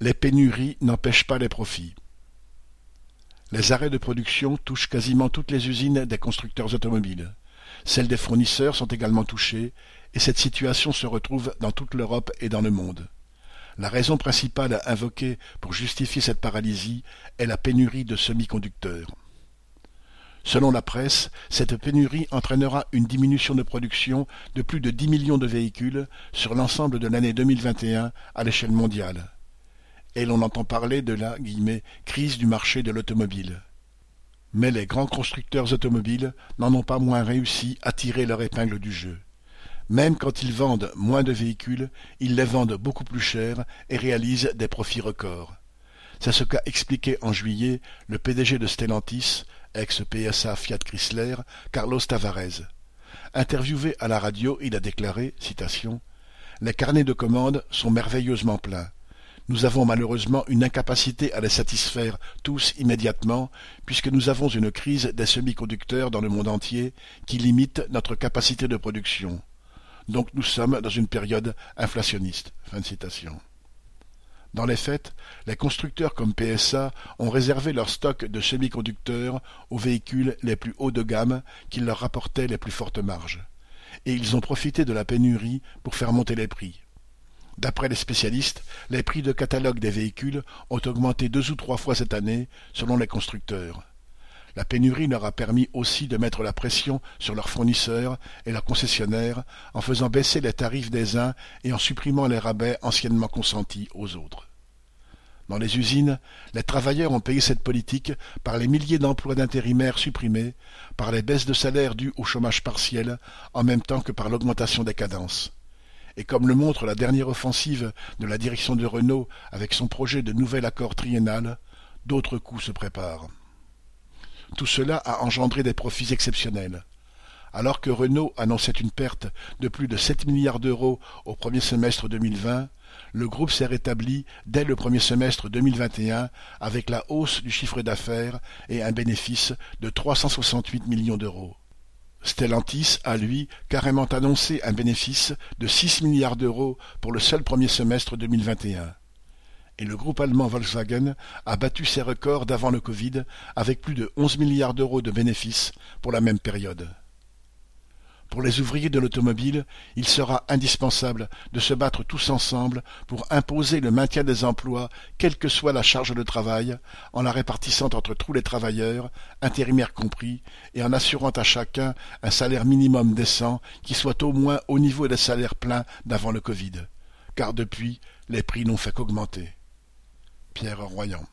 Les pénuries n'empêchent pas les profits. Les arrêts de production touchent quasiment toutes les usines des constructeurs automobiles. Celles des fournisseurs sont également touchées, et cette situation se retrouve dans toute l'Europe et dans le monde. La raison principale invoquée pour justifier cette paralysie est la pénurie de semi-conducteurs. Selon la presse, cette pénurie entraînera une diminution de production de plus de 10 millions de véhicules sur l'ensemble de l'année 2021 à l'échelle mondiale. Et l'on entend parler de la crise du marché de l'automobile. Mais les grands constructeurs automobiles n'en ont pas moins réussi à tirer leur épingle du jeu. Même quand ils vendent moins de véhicules, ils les vendent beaucoup plus cher et réalisent des profits records. C'est ce qu'a expliqué en juillet le PDG de Stellantis, ex-PSA Fiat Chrysler, Carlos Tavares. Interviewé à la radio, il a déclaré, Les carnets de commandes sont merveilleusement pleins. Nous avons malheureusement une incapacité à les satisfaire tous immédiatement, puisque nous avons une crise des semi-conducteurs dans le monde entier qui limite notre capacité de production. Donc nous sommes dans une période inflationniste. Dans les faits, les constructeurs comme PSA ont réservé leur stock de semi-conducteurs aux véhicules les plus hauts de gamme qui leur rapportaient les plus fortes marges. Et ils ont profité de la pénurie pour faire monter les prix. D'après les spécialistes, les prix de catalogue des véhicules ont augmenté deux ou trois fois cette année, selon les constructeurs. La pénurie leur a permis aussi de mettre la pression sur leurs fournisseurs et leurs concessionnaires en faisant baisser les tarifs des uns et en supprimant les rabais anciennement consentis aux autres. Dans les usines, les travailleurs ont payé cette politique par les milliers d'emplois d'intérimaires supprimés, par les baisses de salaire dues au chômage partiel, en même temps que par l'augmentation des cadences. Et comme le montre la dernière offensive de la direction de Renault avec son projet de nouvel accord triennal, d'autres coups se préparent. Tout cela a engendré des profits exceptionnels. Alors que Renault annonçait une perte de plus de 7 milliards d'euros au premier semestre 2020, le groupe s'est rétabli dès le premier semestre 2021 avec la hausse du chiffre d'affaires et un bénéfice de 368 millions d'euros. Stellantis a, lui, carrément annoncé un bénéfice de 6 milliards d'euros pour le seul premier semestre 2021 et le groupe allemand Volkswagen a battu ses records d'avant le Covid avec plus de 11 milliards d'euros de bénéfices pour la même période. Pour les ouvriers de l'automobile, il sera indispensable de se battre tous ensemble pour imposer le maintien des emplois, quelle que soit la charge de travail, en la répartissant entre tous les travailleurs, intérimaires compris, et en assurant à chacun un salaire minimum décent qui soit au moins au niveau des salaires pleins d'avant le Covid. Car depuis, les prix n'ont fait qu'augmenter. Pierre Royan.